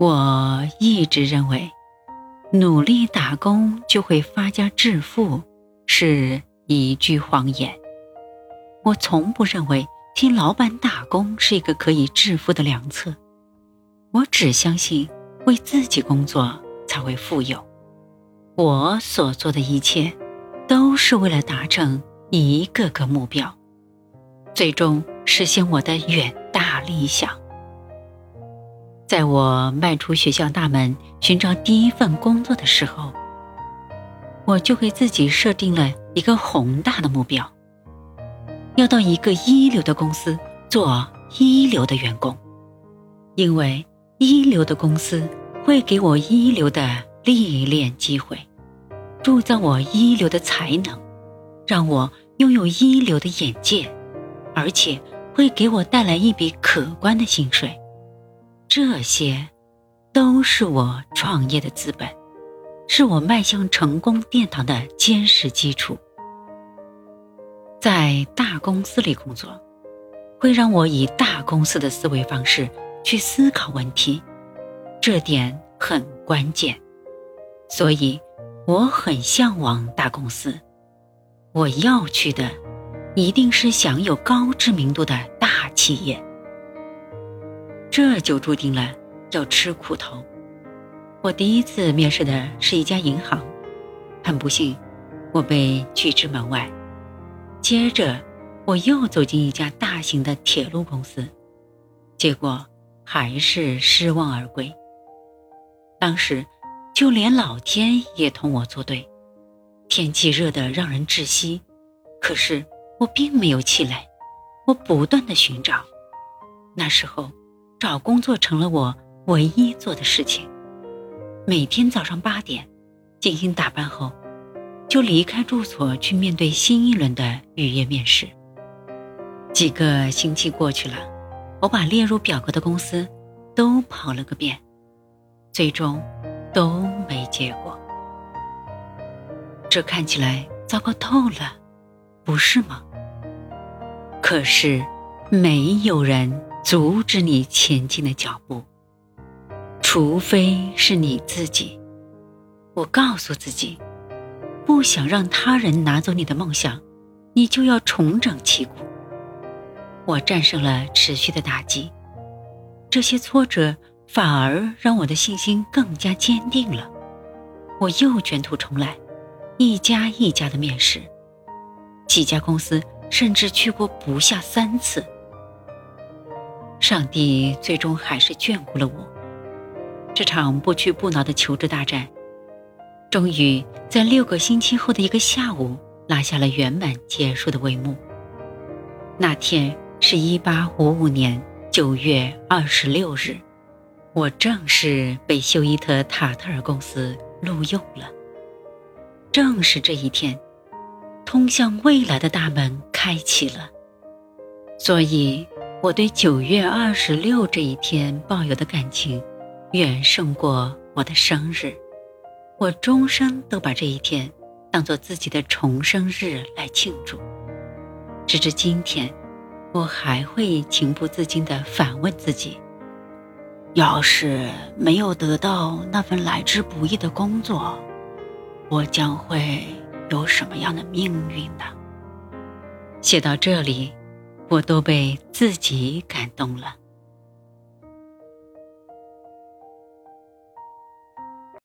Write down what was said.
我一直认为，努力打工就会发家致富是一句谎言。我从不认为替老板打工是一个可以致富的良策。我只相信为自己工作才会富有。我所做的一切，都是为了达成一个个目标，最终实现我的远大理想。在我迈出学校大门寻找第一份工作的时候，我就给自己设定了一个宏大的目标。要到一个一流的公司做一流的员工，因为一流的公司会给我一流的历练机会，铸造我一流的才能，让我拥有一流的眼界，而且会给我带来一笔可观的薪水。这些，都是我创业的资本，是我迈向成功殿堂的坚实基础。在大公司里工作，会让我以大公司的思维方式去思考问题，这点很关键。所以，我很向往大公司。我要去的，一定是享有高知名度的大企业。这就注定了要吃苦头。我第一次面试的是一家银行，很不幸，我被拒之门外。接着，我又走进一家大型的铁路公司，结果还是失望而归。当时，就连老天也同我作对，天气热得让人窒息，可是我并没有气馁，我不断的寻找。那时候，找工作成了我唯一做的事情。每天早上八点，精心打扮后。就离开住所去面对新一轮的预约面试。几个星期过去了，我把列入表格的公司都跑了个遍，最终都没结果。这看起来糟糕透了，不是吗？可是没有人阻止你前进的脚步，除非是你自己。我告诉自己。不想让他人拿走你的梦想，你就要重整旗鼓。我战胜了持续的打击，这些挫折反而让我的信心更加坚定了。我又卷土重来，一家一家的面试，几家公司甚至去过不下三次。上帝最终还是眷顾了我，这场不屈不挠的求职大战。终于在六个星期后的一个下午，拉下了圆满结束的帷幕。那天是一八五五年九月二十六日，我正式被休伊特塔特尔公司录用了。正是这一天，通向未来的大门开启了。所以，我对九月二十六这一天抱有的感情，远胜过我的生日。我终生都把这一天当做自己的重生日来庆祝，直至今天，我还会情不自禁地反问自己：要是没有得到那份来之不易的工作，我将会有什么样的命运呢？写到这里，我都被自己感动了。